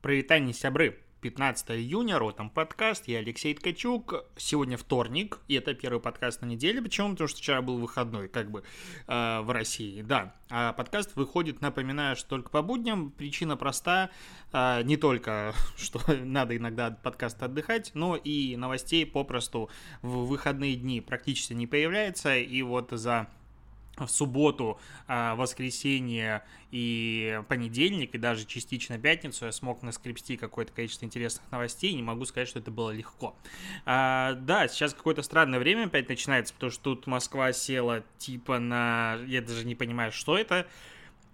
Привитание, сябры! 15 июня, Ротом подкаст, я Алексей Ткачук. Сегодня вторник, и это первый подкаст на неделе. Почему? Потому что вчера был выходной, как бы, э, в России, да. А подкаст выходит, напоминаю, что только по будням. Причина проста, э, не только, что надо иногда от подкаста отдыхать, но и новостей попросту в выходные дни практически не появляется, и вот за в субботу, а, воскресенье и понедельник, и даже частично пятницу я смог наскрепсти какое-то количество интересных новостей, не могу сказать, что это было легко. А, да, сейчас какое-то странное время опять начинается, потому что тут Москва села типа на... Я даже не понимаю, что это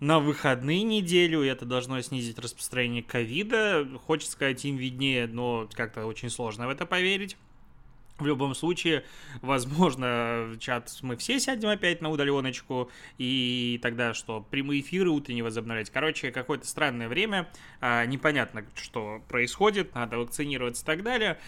на выходные неделю, это должно снизить распространение ковида. Хочется сказать, им виднее, но как-то очень сложно в это поверить. В любом случае, возможно, чат мы все сядем опять на удаленочку, и тогда что, прямые эфиры утренние возобновлять. Короче, какое-то странное время, а, непонятно, что происходит, надо вакцинироваться и так далее.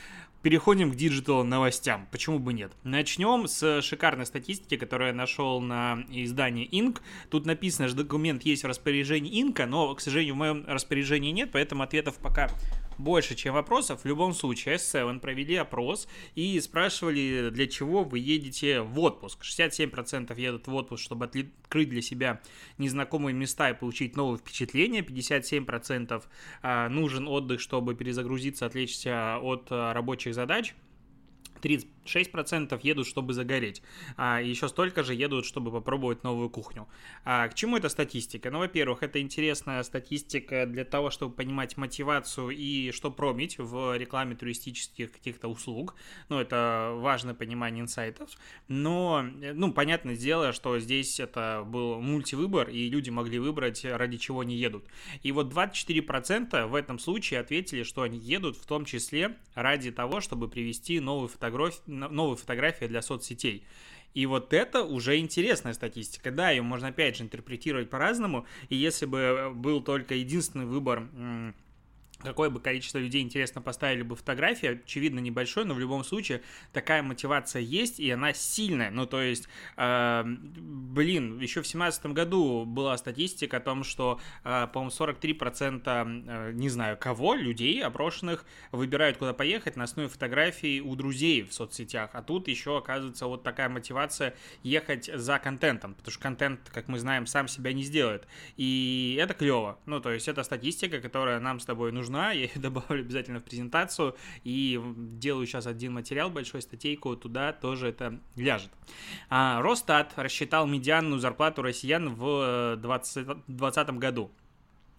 Переходим к digital новостям. Почему бы нет? Начнем с шикарной статистики, которую я нашел на издании Inc. Тут написано, что документ есть в распоряжении Инка, но, к сожалению, в моем распоряжении нет, поэтому ответов пока больше, чем вопросов. В любом случае, S7 провели опрос и спрашивали, для чего вы едете в отпуск. 67% едут в отпуск, чтобы открыть для себя незнакомые места и получить новые впечатления. 57% а, нужен отдых, чтобы перезагрузиться, отвлечься от а, рабочих задач. 36% едут, чтобы загореть, а еще столько же едут, чтобы попробовать новую кухню. А к чему эта статистика? Ну, во-первых, это интересная статистика для того, чтобы понимать мотивацию и что промить в рекламе туристических каких-то услуг. Ну, это важное понимание инсайтов. Но, ну, понятное дело, что здесь это был мультивыбор, и люди могли выбрать, ради чего они едут. И вот 24% в этом случае ответили, что они едут в том числе ради того, чтобы привести новую фотографию новые фотографии для соцсетей. И вот это уже интересная статистика. Да, ее можно опять же интерпретировать по-разному. И если бы был только единственный выбор какое бы количество людей интересно поставили бы фотографии, очевидно небольшое, но в любом случае такая мотивация есть, и она сильная. Ну, то есть, э, блин, еще в семнадцатом году была статистика о том, что, э, по-моему, 43% э, не знаю кого, людей опрошенных выбирают, куда поехать на основе фотографий у друзей в соцсетях. А тут еще, оказывается, вот такая мотивация ехать за контентом, потому что контент, как мы знаем, сам себя не сделает. И это клево. Ну, то есть, это статистика, которая нам с тобой нужна нужна, я ее добавлю обязательно в презентацию и делаю сейчас один материал, большой статейку, туда тоже это ляжет. А, рассчитал медианную зарплату россиян в 2020 году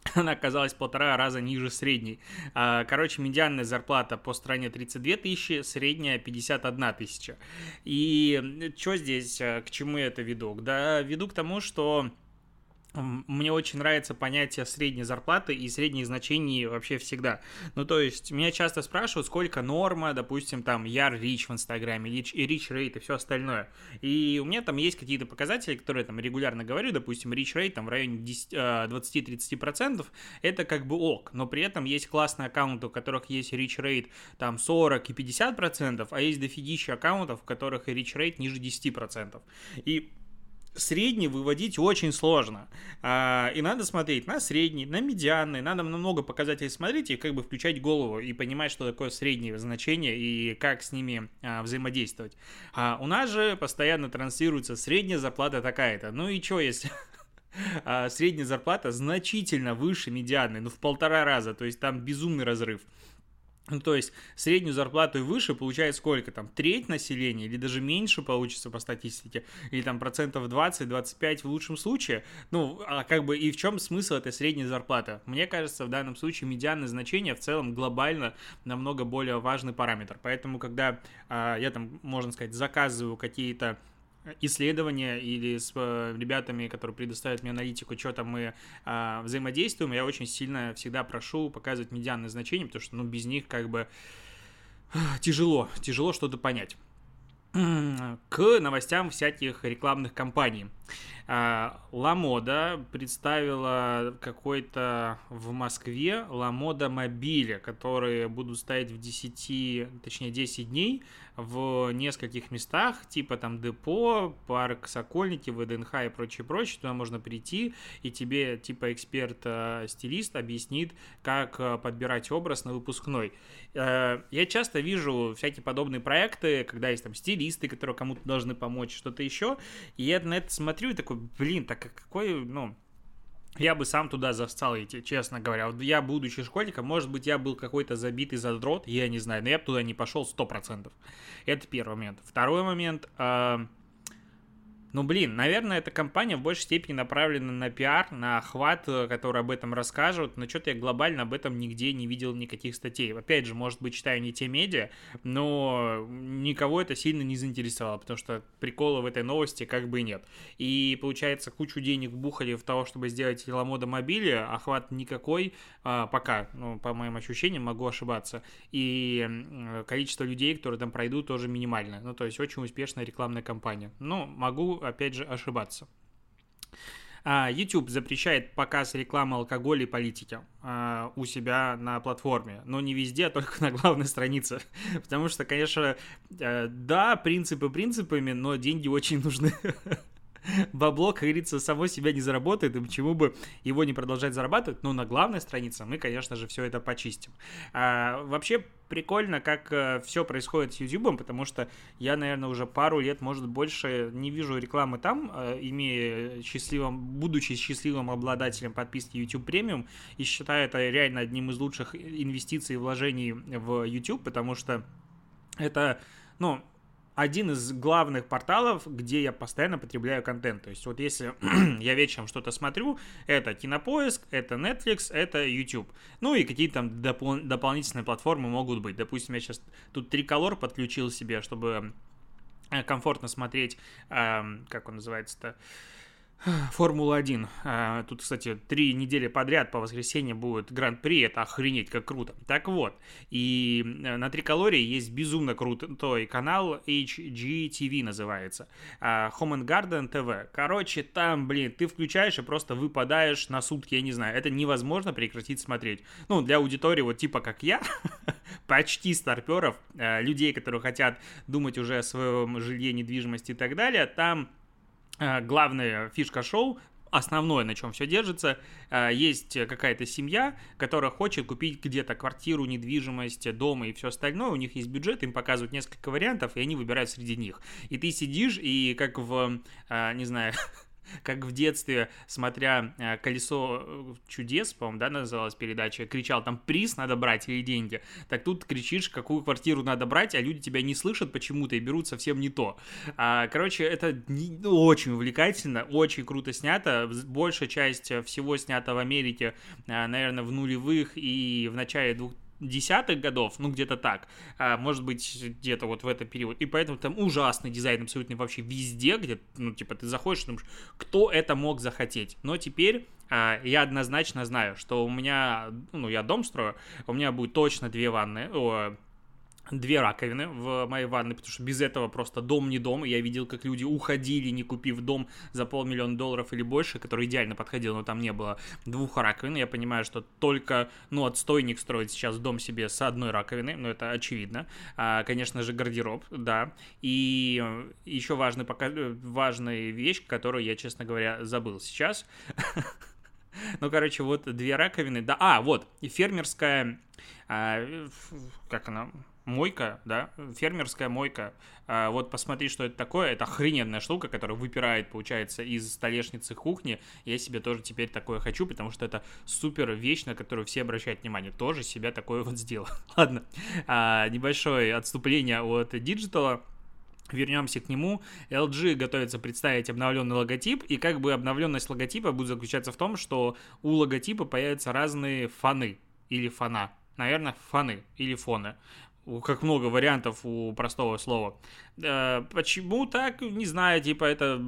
она оказалась полтора раза ниже средней. А, короче, медианная зарплата по стране 32 тысячи, средняя 51 тысяча. И что здесь, э, к чему я это веду? Да, веду к тому, что мне очень нравится понятие средней зарплаты и средних значений вообще всегда. Ну, то есть, меня часто спрашивают, сколько норма, допустим, там, яр рич в Инстаграме, рич и рич рейт и все остальное. И у меня там есть какие-то показатели, которые там регулярно говорю, допустим, рич рейт там в районе 20-30%, а, это как бы ок, но при этом есть классные аккаунты, у которых есть рич рейт там 40 и 50%, а есть дофигища аккаунтов, у которых рич рейт ниже 10%. И средний выводить очень сложно. А, и надо смотреть на средний, на медианный, надо на много показателей смотреть и как бы включать голову и понимать, что такое среднее значение и как с ними а, взаимодействовать. А у нас же постоянно транслируется средняя зарплата такая-то. Ну и что, если средняя зарплата значительно выше медианной, ну в полтора раза, то есть там безумный разрыв. Ну, то есть среднюю зарплату и выше получает сколько там? Треть населения или даже меньше получится по статистике? Или там процентов 20-25 в лучшем случае? Ну, а как бы и в чем смысл этой средней зарплаты? Мне кажется, в данном случае медианное значение в целом глобально намного более важный параметр. Поэтому, когда а, я там, можно сказать, заказываю какие-то исследования или с э, ребятами, которые предоставят мне аналитику, что там мы а, взаимодействуем, я очень сильно всегда прошу показывать медианные значения, потому что, ну, без них как бы тяжело, тяжело что-то понять. к новостям всяких рекламных кампаний. Ламода представила какой-то в Москве Ламода мобиля, которые будут стоять в 10, точнее 10 дней в нескольких местах, типа там депо, парк Сокольники, ВДНХ и прочее, прочее. Туда можно прийти, и тебе типа эксперт-стилист объяснит, как э, подбирать образ на выпускной. Я часто вижу всякие подобные проекты, когда есть там стилисты, которые кому-то должны помочь, что-то еще, и я на это смотрю и такой, блин, так какой, ну, я бы сам туда застал идти, честно говоря. Вот я, будучи школьником, может быть, я был какой-то забитый задрот, я не знаю, но я бы туда не пошел 100%. Это первый момент. Второй момент, э, ну, блин, наверное, эта компания в большей степени направлена на пиар, на охват, э, который об этом расскажут, но что-то я глобально об этом нигде не видел никаких статей. Опять же, может быть, читаю не те медиа, но никого это сильно не заинтересовало, потому что прикола в этой новости как бы нет. И, получается, кучу денег бухали в того, чтобы сделать Ламода мобили, охват никакой а, пока, ну, по моим ощущениям, могу ошибаться. И количество людей, которые там пройдут, тоже минимальное. Ну, то есть очень успешная рекламная кампания. Ну, могу опять же, ошибаться. А, YouTube запрещает показ рекламы алкоголя и политики а, у себя на платформе, но не везде, а только на главной странице, потому что, конечно, э, да, принципы принципами, но деньги очень нужны. бабло, как говорится, само себя не заработает, и почему бы его не продолжать зарабатывать, но на главной странице мы, конечно же, все это почистим. А, вообще прикольно, как э, все происходит с YouTube, потому что я, наверное, уже пару лет, может, больше не вижу рекламы там, э, имея счастливым, будучи счастливым обладателем подписки YouTube Premium, и считаю это реально одним из лучших инвестиций и вложений в YouTube, потому что это, ну, один из главных порталов, где я постоянно потребляю контент. То есть вот если я вечером что-то смотрю, это Кинопоиск, это Netflix, это YouTube. Ну и какие-то там допол- дополнительные платформы могут быть. Допустим, я сейчас тут Триколор подключил себе, чтобы э, комфортно смотреть, э, как он называется-то, Формула-1. А, тут, кстати, три недели подряд по воскресенье будет гран-при, это охренеть как круто. Так вот, и э, на Триколоре есть безумно крутой канал HGTV называется. А, Home and Garden TV. Короче, там, блин, ты включаешь и просто выпадаешь на сутки, я не знаю, это невозможно прекратить смотреть. Ну, для аудитории вот типа как я, почти старперов, э, людей, которые хотят думать уже о своем жилье, недвижимости и так далее, там главная фишка шоу основное, на чем все держится, э, есть какая-то семья, которая хочет купить где-то квартиру, недвижимость, дом и все остальное, у них есть бюджет, им показывают несколько вариантов, и они выбирают среди них. И ты сидишь, и как в, э, не знаю, как в детстве, смотря э, «Колесо э, чудес», по-моему, да, называлась передача, кричал там «приз надо брать» или «деньги», так тут кричишь, какую квартиру надо брать, а люди тебя не слышат почему-то и берут совсем не то. А, короче, это ну, очень увлекательно, очень круто снято, большая часть всего снято в Америке, э, наверное, в нулевых и в начале двух десятых годов, ну где-то так, а, может быть где-то вот в этот период, и поэтому там ужасный дизайн абсолютно вообще везде, где, ну типа ты заходишь, думаешь, кто это мог захотеть, но теперь а, я однозначно знаю, что у меня, ну я дом строю, у меня будет точно две ванны, две раковины в моей ванной, потому что без этого просто дом не дом. Я видел, как люди уходили, не купив дом за полмиллиона долларов или больше, который идеально подходил, но там не было двух раковин. Я понимаю, что только, ну, отстойник строить сейчас дом себе с одной раковиной, но это очевидно. А, конечно же, гардероб, да. И еще важный, пока... важная вещь, которую я, честно говоря, забыл сейчас. Ну, короче, вот две раковины. Да, а, вот, фермерская, а, как она, мойка, да, фермерская мойка. А, вот посмотри, что это такое. Это охрененная штука, которая выпирает, получается, из столешницы кухни. Я себе тоже теперь такое хочу, потому что это супер вещь, на которую все обращают внимание. Тоже себя такое вот сделал. Ладно, а, небольшое отступление от диджитала. Вернемся к нему. LG готовится представить обновленный логотип, и как бы обновленность логотипа будет заключаться в том, что у логотипа появятся разные фоны или фона. Наверное, фоны или фоны как много вариантов у простого слова. Э, почему так? Не знаю, типа это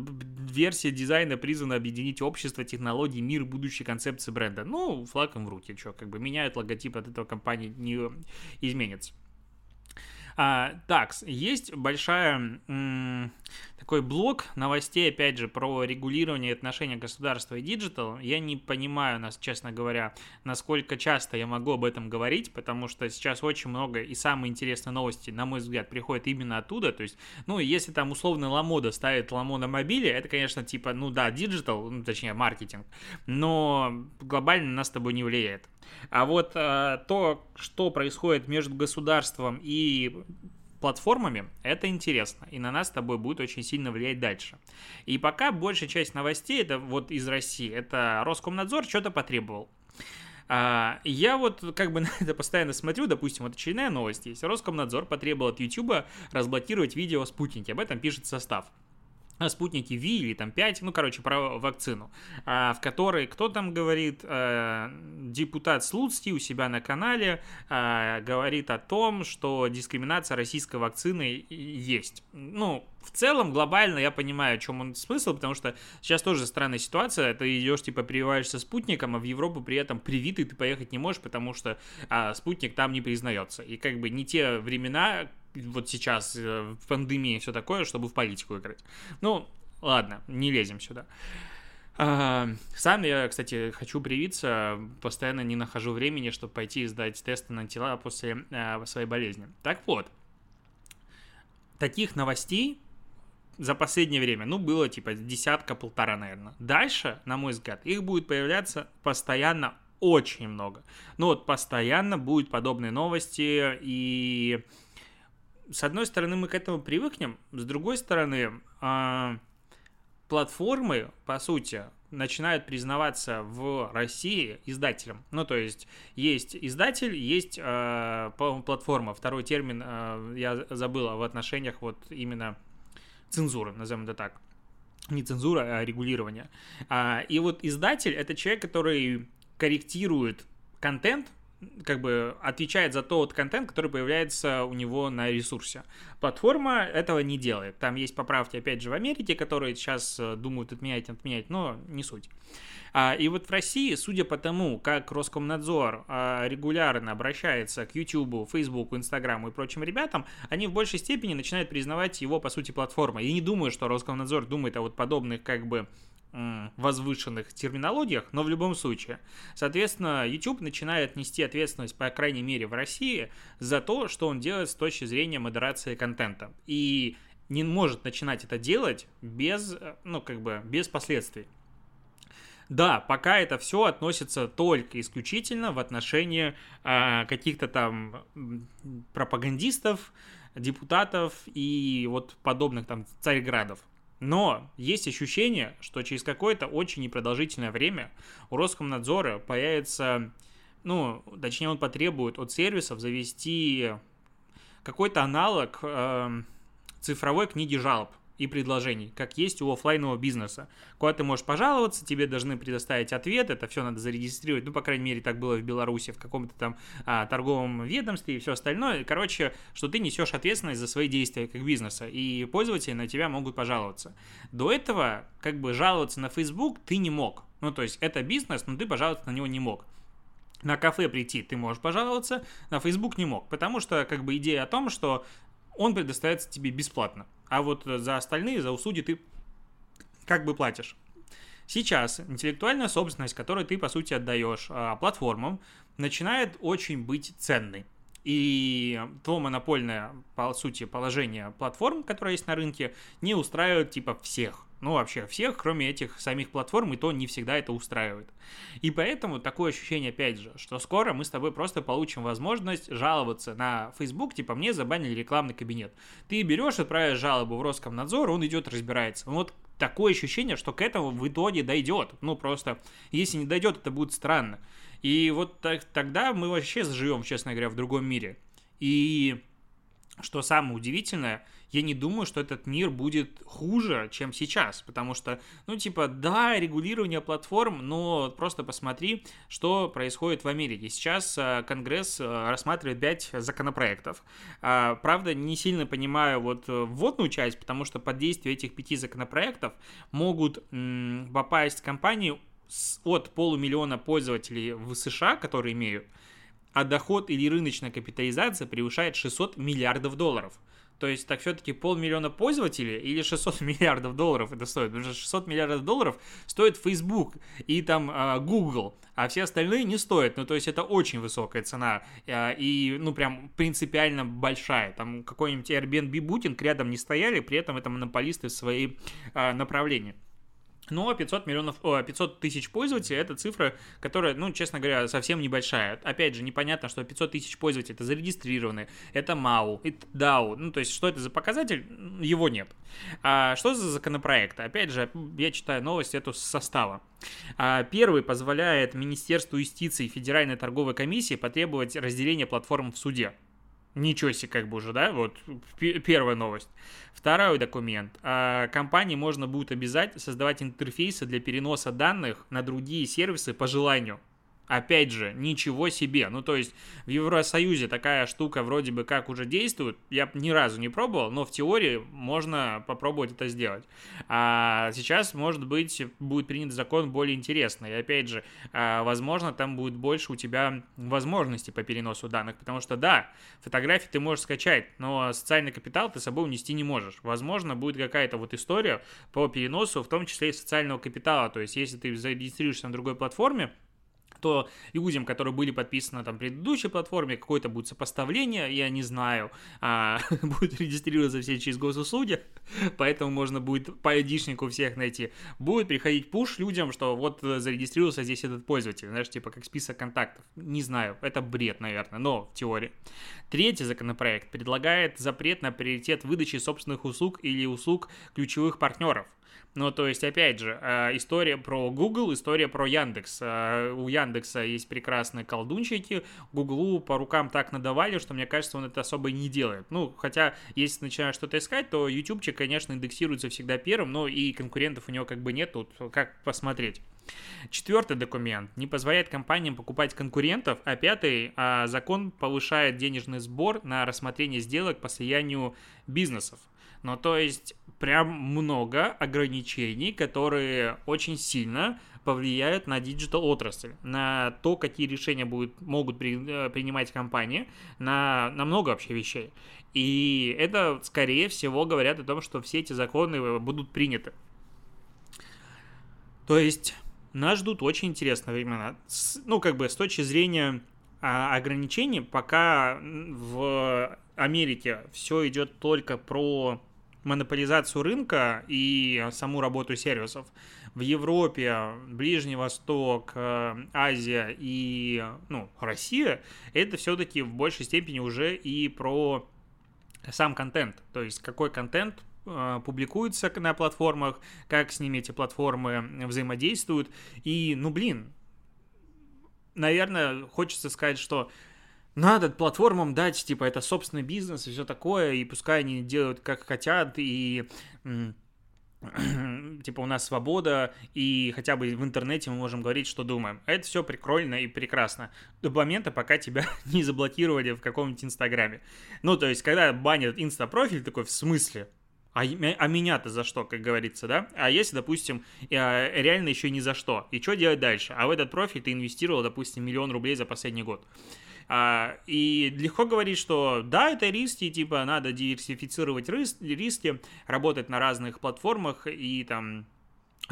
версия дизайна призвана объединить общество, технологии, мир, будущей концепции бренда. Ну, флагом в руки, что, как бы меняют логотип от этого компании не изменится. А, так, есть большая м- такой блок новостей, опять же, про регулирование отношения государства и digital. Я не понимаю, нас, честно говоря, насколько часто я могу об этом говорить, потому что сейчас очень много и самые интересные новости, на мой взгляд, приходят именно оттуда. То есть, ну, если там условно Lamoda ставит Lamoda Mobile, это, конечно, типа, ну да, digital, ну, точнее, маркетинг, но глобально нас с тобой не влияет. А вот а, то, что происходит между государством и платформами, это интересно, и на нас с тобой будет очень сильно влиять дальше. И пока большая часть новостей, это вот из России, это Роскомнадзор что-то потребовал. А, я вот как бы на это постоянно смотрю, допустим, вот очередная новость есть. Роскомнадзор потребовал от YouTube разблокировать видео о спутнике, об этом пишет состав спутники Ви или там 5, ну, короче, про вакцину, а, в которой кто там говорит, а, депутат Слуцкий у себя на канале а, говорит о том, что дискриминация российской вакцины есть. Ну, в целом, глобально я понимаю, о чем он смысл, потому что сейчас тоже странная ситуация, ты идешь, типа, прививаешься спутником, а в Европу при этом привитый ты поехать не можешь, потому что а, спутник там не признается. И как бы не те времена, вот сейчас э, в пандемии все такое, чтобы в политику играть. Ну, ладно, не лезем сюда. А, сам я, кстати, хочу привиться, постоянно не нахожу времени, чтобы пойти и сдать тесты на тела после а, своей болезни. Так вот, таких новостей за последнее время, ну, было типа десятка-полтора, наверное. Дальше, на мой взгляд, их будет появляться постоянно очень много. Ну вот, постоянно будут подобные новости, и с одной стороны, мы к этому привыкнем, с другой стороны, э, платформы, по сути, начинают признаваться в России издателем. Ну, то есть, есть издатель, есть э, платформа. Второй термин э, я забыл в отношениях вот именно цензуры, назовем это так. Не цензура, а регулирование. А, и вот издатель — это человек, который корректирует контент, как бы отвечает за тот контент, который появляется у него на ресурсе. Платформа этого не делает. Там есть поправки, опять же, в Америке, которые сейчас э, думают отменять, отменять, но не суть. А, и вот в России, судя по тому, как Роскомнадзор а, регулярно обращается к YouTube, Facebook, Instagram и прочим ребятам, они в большей степени начинают признавать его, по сути, платформой. Я не думаю, что Роскомнадзор думает о вот подобных, как бы, возвышенных терминологиях, но в любом случае. Соответственно, YouTube начинает нести ответственность, по крайней мере, в России, за то, что он делает с точки зрения модерации контента. И не может начинать это делать без, ну, как бы, без последствий. Да, пока это все относится только исключительно в отношении э, каких-то там пропагандистов, депутатов и вот подобных там царьградов. Но есть ощущение, что через какое-то очень непродолжительное время у Роскомнадзора появится, ну, точнее, он потребует от сервисов завести какой-то аналог э, цифровой книги жалоб и предложений, как есть у офлайнового бизнеса. Куда ты можешь пожаловаться, тебе должны предоставить ответ, это все надо зарегистрировать, ну, по крайней мере, так было в Беларуси, в каком-то там а, торговом ведомстве и все остальное. Короче, что ты несешь ответственность за свои действия как бизнеса, и пользователи на тебя могут пожаловаться. До этого, как бы, жаловаться на Facebook ты не мог. Ну, то есть, это бизнес, но ты пожаловаться на него не мог. На кафе прийти ты можешь пожаловаться, на Facebook не мог, потому что, как бы, идея о том, что он предоставится тебе бесплатно. А вот за остальные, за услуги ты как бы платишь. Сейчас интеллектуальная собственность, которую ты, по сути, отдаешь а, платформам, начинает очень быть ценной. И то монопольное, по сути, положение платформ, которое есть на рынке, не устраивает типа всех ну, вообще всех, кроме этих самих платформ, и то не всегда это устраивает. И поэтому такое ощущение, опять же, что скоро мы с тобой просто получим возможность жаловаться на Facebook, типа, мне забанили рекламный кабинет. Ты берешь, отправляешь жалобу в Роскомнадзор, он идет, разбирается. Вот такое ощущение, что к этому в итоге дойдет. Ну, просто, если не дойдет, это будет странно. И вот так, тогда мы вообще живем, честно говоря, в другом мире. И что самое удивительное, я не думаю, что этот мир будет хуже, чем сейчас, потому что, ну, типа, да, регулирование платформ, но просто посмотри, что происходит в Америке. Сейчас э, Конгресс э, рассматривает 5 законопроектов. А, правда, не сильно понимаю вот э, вводную часть, потому что под действие этих пяти законопроектов могут попасть компании от полумиллиона пользователей в США, которые имеют, а доход или рыночная капитализация превышает 600 миллиардов долларов. То есть так все-таки полмиллиона пользователей или 600 миллиардов долларов это стоит? Потому что 600 миллиардов долларов стоит Facebook и там э, Google, а все остальные не стоят. Ну, то есть это очень высокая цена э, и, ну, прям принципиально большая. Там какой-нибудь Airbnb, Booking рядом не стояли, при этом это монополисты в свои э, направления. Но 500 миллионов, о, 500 тысяч пользователей это цифра, которая, ну, честно говоря, совсем небольшая. Опять же, непонятно, что 500 тысяч пользователей это зарегистрированы, это MAU, это DAO. Ну, то есть, что это за показатель? Его нет. А что за законопроект? Опять же, я читаю новость эту с состава. А, первый позволяет Министерству юстиции и Федеральной торговой комиссии потребовать разделения платформ в суде. Ничего себе, как бы уже, да? Вот первая новость. Второй документ. А, компании можно будет обязать создавать интерфейсы для переноса данных на другие сервисы по желанию. Опять же, ничего себе. Ну, то есть в Евросоюзе такая штука вроде бы как уже действует. Я ни разу не пробовал, но в теории можно попробовать это сделать. А сейчас, может быть, будет принят закон более интересный. И опять же, а, возможно, там будет больше у тебя возможностей по переносу данных. Потому что, да, фотографии ты можешь скачать, но социальный капитал ты с собой унести не можешь. Возможно, будет какая-то вот история по переносу, в том числе и социального капитала. То есть, если ты зарегистрируешься на другой платформе, то людям, которые были подписаны там предыдущей платформе, какое-то будет сопоставление, я не знаю, а, будет регистрироваться все через госуслуги, поэтому можно будет по айдишнику всех найти. Будет приходить пуш людям, что вот зарегистрировался здесь этот пользователь, знаешь, типа как список контактов. Не знаю, это бред, наверное, но в теории. Третий законопроект предлагает запрет на приоритет выдачи собственных услуг или услуг ключевых партнеров. Ну, то есть, опять же, э, история про Google, история про Яндекс. Э, у Яндекса есть прекрасные колдунчики, Гуглу по рукам так надавали, что, мне кажется, он это особо не делает. Ну, хотя, если начинаешь что-то искать, то ютубчик, конечно, индексируется всегда первым, но и конкурентов у него как бы нет, тут как посмотреть. Четвертый документ не позволяет компаниям покупать конкурентов, а пятый а, закон повышает денежный сбор на рассмотрение сделок по слиянию бизнесов. Ну, то есть, прям много ограничений, которые очень сильно повлияют на digital отрасль, на то, какие решения будут, могут при, э, принимать компании, на, на много вообще вещей. И это, скорее всего, говорят о том, что все эти законы будут приняты. То есть, нас ждут очень интересные времена. С, ну, как бы с точки зрения а, ограничений, пока в Америке все идет только про монополизацию рынка и саму работу сервисов. В Европе, Ближний Восток, э, Азия и ну, Россия это все-таки в большей степени уже и про сам контент. То есть какой контент э, публикуется на платформах, как с ними эти платформы взаимодействуют. И, ну блин, наверное, хочется сказать, что надо платформам дать, типа, это собственный бизнес и все такое, и пускай они делают как хотят, и типа у нас свобода, и хотя бы в интернете мы можем говорить, что думаем. Это все прикольно и прекрасно. До момента, пока тебя не заблокировали в каком-нибудь инстаграме. Ну, то есть, когда банят инстапрофиль, такой, в смысле? А, а меня-то за что, как говорится, да? А если, допустим, реально еще ни за что, и что делать дальше? А в этот профиль ты инвестировал, допустим, миллион рублей за последний год. А, и легко говорить, что да, это риски, типа надо диверсифицировать риски, работать на разных платформах и там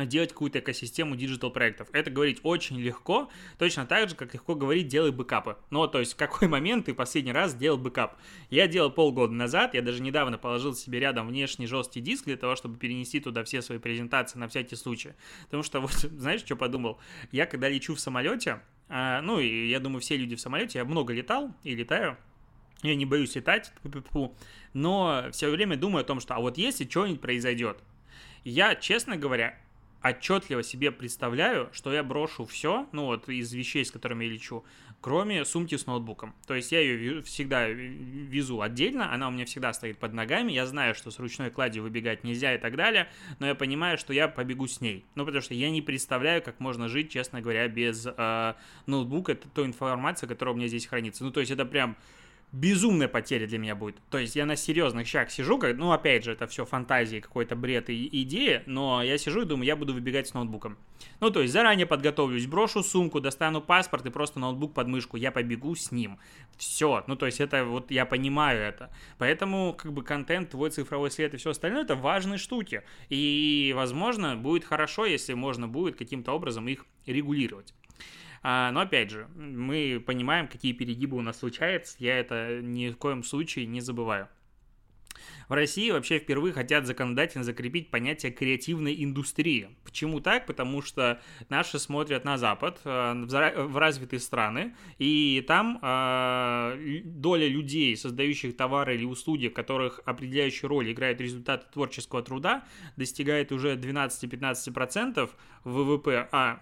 делать какую-то экосистему digital проектов. Это говорить очень легко, точно так же, как легко говорить делай бэкапы. Ну, то есть, в какой момент ты последний раз делал бэкап? Я делал полгода назад, я даже недавно положил себе рядом внешний жесткий диск для того, чтобы перенести туда все свои презентации на всякий случай. Потому что, вот, знаешь, что подумал? Я когда лечу в самолете, а, ну, и я думаю, все люди в самолете, я много летал и летаю, я не боюсь летать, но все время думаю о том, что а вот если что-нибудь произойдет, я, честно говоря, отчетливо себе представляю, что я брошу все, ну вот из вещей, с которыми я лечу, кроме сумки с ноутбуком. То есть я ее всегда везу отдельно, она у меня всегда стоит под ногами, я знаю, что с ручной кладью выбегать нельзя и так далее, но я понимаю, что я побегу с ней. Ну, потому что я не представляю, как можно жить, честно говоря, без э, ноутбука, это той информации, которая у меня здесь хранится. Ну, то есть это прям безумная потеря для меня будет. То есть я на серьезных щах сижу, как, ну, опять же, это все фантазии, какой-то бред и идея, но я сижу и думаю, я буду выбегать с ноутбуком. Ну, то есть заранее подготовлюсь, брошу сумку, достану паспорт и просто ноутбук под мышку, я побегу с ним. Все, ну, то есть это вот я понимаю это. Поэтому, как бы, контент, твой цифровой след и все остальное, это важные штуки. И, возможно, будет хорошо, если можно будет каким-то образом их регулировать. А, но опять же, мы понимаем, какие перегибы у нас случаются. Я это ни в коем случае не забываю. В России вообще впервые хотят законодательно закрепить понятие креативной индустрии. Почему так? Потому что наши смотрят на Запад, э, в развитые страны, и там э, доля людей, создающих товары или услуги, в которых определяющую роль играют результаты творческого труда, достигает уже 12-15% ВВП, а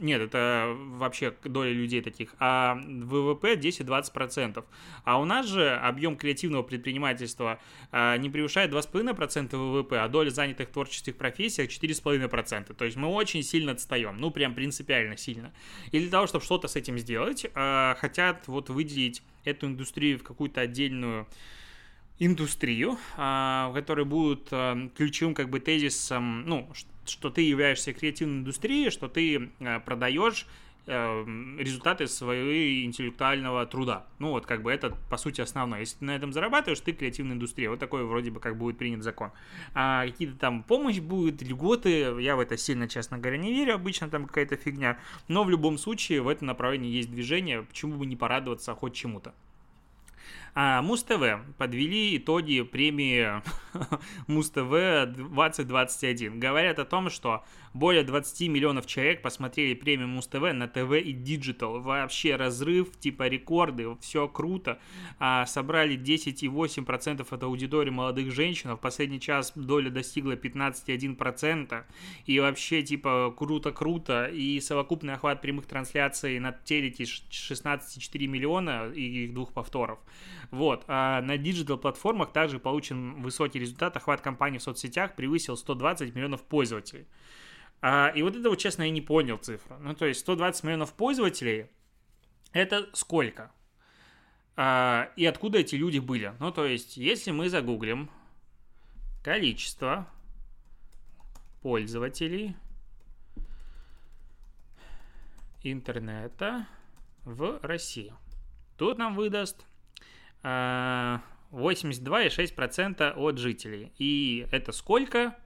нет, это вообще доля людей таких. А ВВП 10-20%. А у нас же объем креативного предпринимательства а, не превышает 2,5% ВВП, а доля занятых в творческих профессиях 4,5%. То есть мы очень сильно отстаем. Ну, прям принципиально сильно. И для того, чтобы что-то с этим сделать, а, хотят вот выделить эту индустрию в какую-то отдельную индустрию, а, в которой будут ключевым как бы тезисом, ну, что ты являешься креативной индустрией, что ты э, продаешь э, результаты своего интеллектуального труда. Ну, вот как бы это, по сути, основное. Если ты на этом зарабатываешь, ты креативная индустрия. Вот такой вроде бы как будет принят закон. А какие-то там помощь будет, льготы, я в это сильно, честно говоря, не верю. Обычно там какая-то фигня. Но в любом случае в этом направлении есть движение. Почему бы не порадоваться хоть чему-то? А, Муз-ТВ подвели итоги премии Муз-ТВ 2021. Говорят о том, что более 20 миллионов человек посмотрели премию Муз-ТВ на ТВ и Digital. Вообще разрыв, типа рекорды, все круто. А, собрали 10,8% от аудитории молодых женщин. В последний час доля достигла 15,1%. И вообще, типа, круто-круто. И совокупный охват прямых трансляций на телеке 16,4 миллиона и их двух повторов. Вот. А на диджитал-платформах также получен высокий результат. Охват компании в соцсетях превысил 120 миллионов пользователей. А, и вот это вот, честно, я не понял цифру. Ну, то есть 120 миллионов пользователей, это сколько? А, и откуда эти люди были? Ну, то есть, если мы загуглим количество пользователей интернета в России. Тут нам выдаст 82,6% а, от жителей. И это сколько?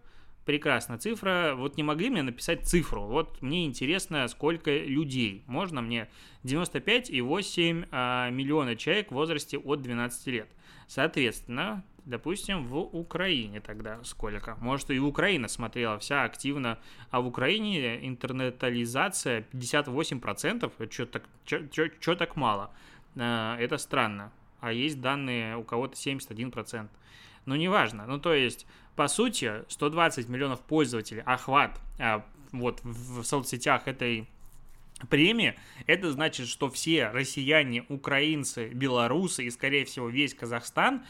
Прекрасно, цифра. Вот не могли мне написать цифру. Вот мне интересно, сколько людей. Можно мне 95,8 а, миллиона человек в возрасте от 12 лет. Соответственно, допустим, в Украине тогда сколько? Может, и Украина смотрела вся активно, а в Украине интернетализация 58%. Что так, чё, так мало? А, это странно а есть данные у кого-то 71%. Ну, неважно. Ну, то есть, по сути, 120 миллионов пользователей, охват а, вот в соцсетях этой премии, это значит, что все россияне, украинцы, белорусы и, скорее всего, весь Казахстан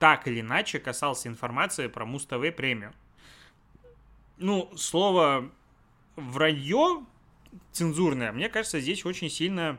так или иначе касался информации про Муз-ТВ премию. Ну, слово вранье цензурное, мне кажется, здесь очень сильно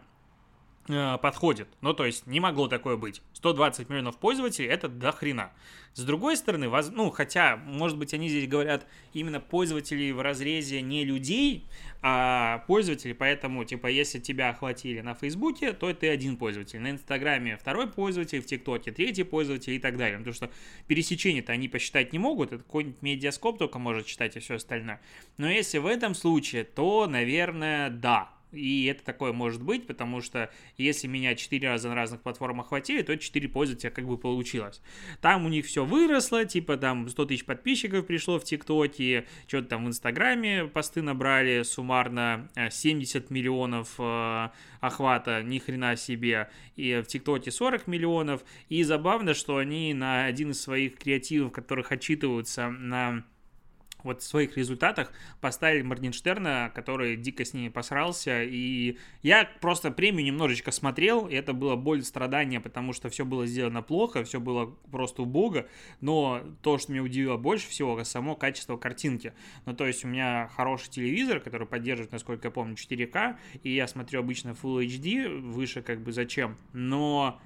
подходит. Ну, то есть, не могло такое быть. 120 миллионов пользователей – это до хрена. С другой стороны, воз... ну, хотя, может быть, они здесь говорят именно пользователей в разрезе не людей, а пользователи, поэтому, типа, если тебя охватили на Фейсбуке, то ты один пользователь. На Инстаграме второй пользователь, в ТикТоке третий пользователь и так далее. Потому что пересечение-то они посчитать не могут, это какой-нибудь медиаскоп только может читать и все остальное. Но если в этом случае, то, наверное, да, и это такое может быть, потому что если меня 4 раза на разных платформах хватили, то 4 пользователя как бы получилось. Там у них все выросло, типа там 100 тысяч подписчиков пришло в ТикТоке, что-то там в Инстаграме посты набрали суммарно 70 э, миллионов э, охвата, ни хрена себе, и в ТикТоке 40 миллионов. И забавно, что они на один из своих креативов, которых отчитываются на вот своих результатах поставили Моргенштерна, который дико с ними посрался, и я просто премию немножечко смотрел, и это было боль страдания, потому что все было сделано плохо, все было просто убого, но то, что меня удивило больше всего, само качество картинки. Ну, то есть у меня хороший телевизор, который поддерживает, насколько я помню, 4К, и я смотрю обычно Full HD, выше как бы зачем, но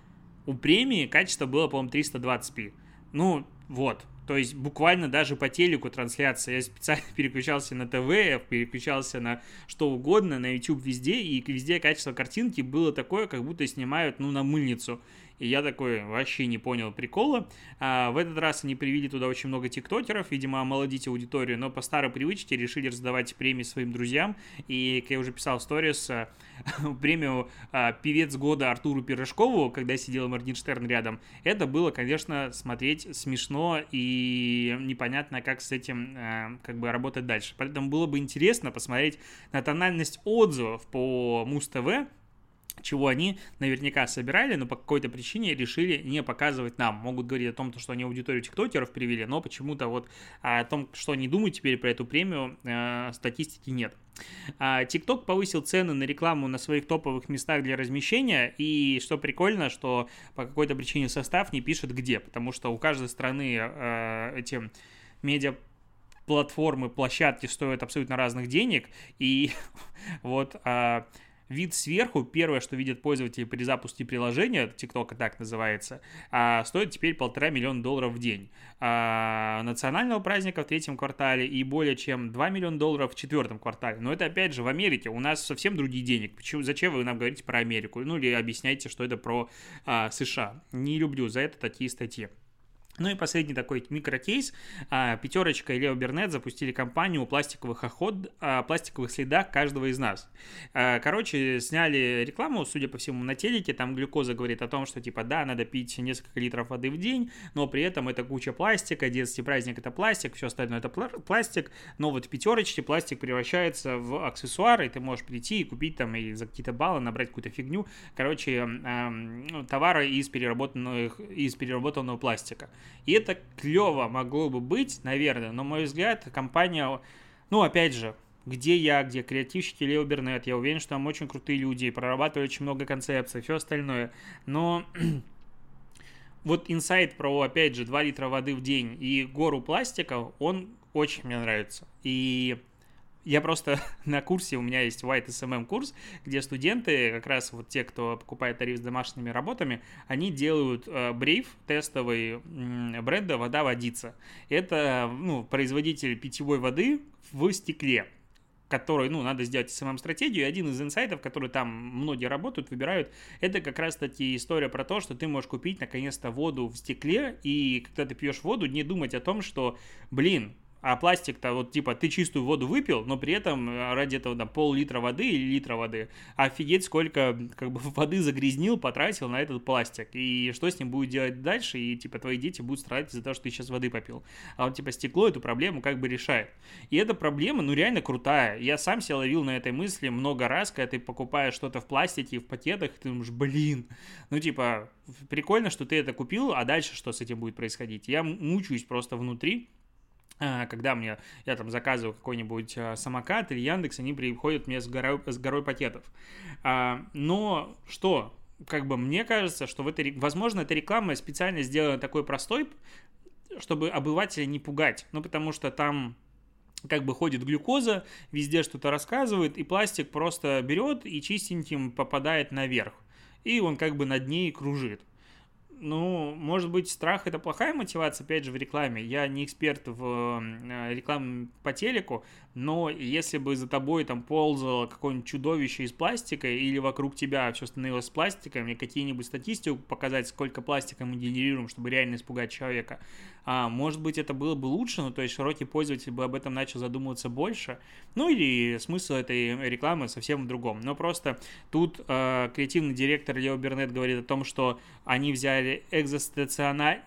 У премии качество было, по-моему, 320p. Ну, вот, то есть буквально даже по телеку трансляция. Я специально переключался на ТВ, переключался на что угодно, на YouTube везде, и везде качество картинки было такое, как будто снимают, ну, на мыльницу. И я такой вообще не понял прикола. А, в этот раз они привели туда очень много тиктокеров, видимо, омолодить аудиторию, но по старой привычке решили раздавать премии своим друзьям. И, как я уже писал в сторис, а, премию а, «Певец года» Артуру Пирожкову, когда сидел Моргенштерн рядом, это было, конечно, смотреть смешно и непонятно, как с этим а, как бы работать дальше. Поэтому было бы интересно посмотреть на тональность отзывов по Муз-ТВ, чего они наверняка собирали, но по какой-то причине решили не показывать нам. Могут говорить о том, что они аудиторию тиктокеров привели, но почему-то вот о том, что они думают теперь про эту премию, э, статистики нет. TikTok повысил цены на рекламу на своих топовых местах для размещения, и что прикольно, что по какой-то причине состав не пишет где, потому что у каждой страны э, эти медиа платформы, площадки стоят абсолютно разных денег, и вот э, вид сверху, первое, что видят пользователи при запуске приложения, TikTok так называется, а, стоит теперь полтора миллиона долларов в день. А, национального праздника в третьем квартале и более чем 2 миллиона долларов в четвертом квартале. Но это опять же в Америке, у нас совсем другие денег. Почему, зачем вы нам говорите про Америку? Ну или объясняйте, что это про а, США. Не люблю за это такие статьи. Ну и последний такой микрокейс. А, Пятерочка и Лео Бернет запустили кампанию о пластиковых, охот, о пластиковых следах каждого из нас. А, короче, сняли рекламу, судя по всему, на телеке. Там глюкоза говорит о том, что типа да, надо пить несколько литров воды в день, но при этом это куча пластика, детский праздник это пластик, все остальное это пластик. Но вот в пятерочке пластик превращается в аксессуар, и ты можешь прийти и купить там и за какие-то баллы набрать какую-то фигню. Короче, товары из переработанных, из переработанного пластика. И это клево могло бы быть, наверное, но, на мой взгляд, компания, ну, опять же, где я, где креативщики Лео Бернет, я уверен, что там очень крутые люди, прорабатывали очень много концепций, все остальное, но вот инсайт про, опять же, 2 литра воды в день и гору пластика, он очень мне нравится. И я просто на курсе, у меня есть White SMM курс, где студенты, как раз вот те, кто покупает тариф с домашними работами, они делают э, брейв тестовый бренда «Вода водится». Это ну, производитель питьевой воды в стекле который, ну, надо сделать SMM-стратегию, и один из инсайтов, который там многие работают, выбирают, это как раз-таки история про то, что ты можешь купить, наконец-то, воду в стекле, и когда ты пьешь воду, не думать о том, что, блин, а пластик-то вот типа ты чистую воду выпил, но при этом э, ради этого там пол-литра воды или литра воды. Офигеть, сколько как бы воды загрязнил, потратил на этот пластик. И что с ним будет делать дальше? И типа твои дети будут страдать из-за того, что ты сейчас воды попил. А вот типа стекло эту проблему как бы решает. И эта проблема, ну реально крутая. Я сам себя ловил на этой мысли много раз, когда ты покупаешь что-то в пластике, в пакетах, ты думаешь, блин, ну типа прикольно, что ты это купил, а дальше что с этим будет происходить? Я мучаюсь просто внутри, когда мне, я там заказываю какой-нибудь а, самокат или Яндекс, они приходят мне с горой, с горой пакетов. А, но что, как бы мне кажется, что в этой, возможно, эта реклама специально сделана такой простой, чтобы обывателя не пугать, ну, потому что там как бы ходит глюкоза, везде что-то рассказывает, и пластик просто берет и чистеньким попадает наверх. И он как бы над ней кружит. Ну, может быть, страх это плохая мотивация, опять же, в рекламе. Я не эксперт в э, рекламе по телеку, но если бы за тобой там ползало какое-нибудь чудовище из пластика или вокруг тебя все становилось пластиком, мне какие-нибудь статистику показать, сколько пластика мы генерируем, чтобы реально испугать человека, а, может быть, это было бы лучше, ну, то есть широкий пользователь бы об этом начал задумываться больше, ну, или смысл этой рекламы совсем в другом. Но просто тут э, креативный директор Лео Бернет говорит о том, что они взяли экзостациональный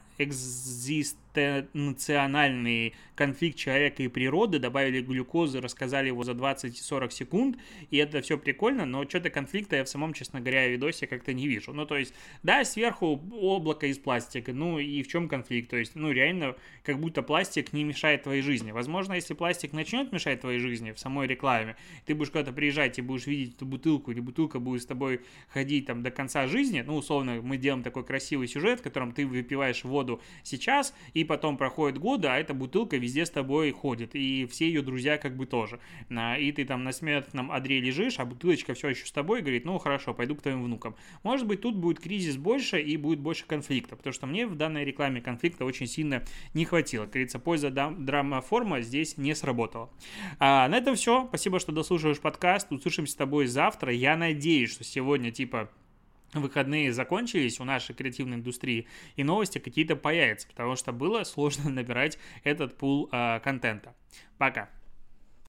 экзистенциональный конфликт человека и природы, добавили глюкозы, рассказали его за 20-40 секунд, и это все прикольно, но что-то конфликта я в самом, честно говоря, видосе как-то не вижу. Ну, то есть, да, сверху облако из пластика, ну и в чем конфликт? То есть, ну, реально, как будто пластик не мешает твоей жизни. Возможно, если пластик начнет мешать твоей жизни в самой рекламе, ты будешь куда-то приезжать и будешь видеть эту бутылку, или бутылка будет с тобой ходить там до конца жизни, ну, условно, мы делаем такой красивый сюжет, в котором ты выпиваешь воду сейчас, и и потом проходит годы, а эта бутылка везде с тобой ходит, и все ее друзья как бы тоже. И ты там на смертном одре лежишь, а бутылочка все еще с тобой, и говорит, ну хорошо, пойду к твоим внукам. Может быть, тут будет кризис больше и будет больше конфликта, потому что мне в данной рекламе конфликта очень сильно не хватило. Как говорится, польза драма форма здесь не сработала. А, на этом все. Спасибо, что дослушиваешь подкаст. Услышимся с тобой завтра. Я надеюсь, что сегодня типа выходные закончились у нашей креативной индустрии, и новости какие-то появятся, потому что было сложно набирать этот пул э, контента. Пока.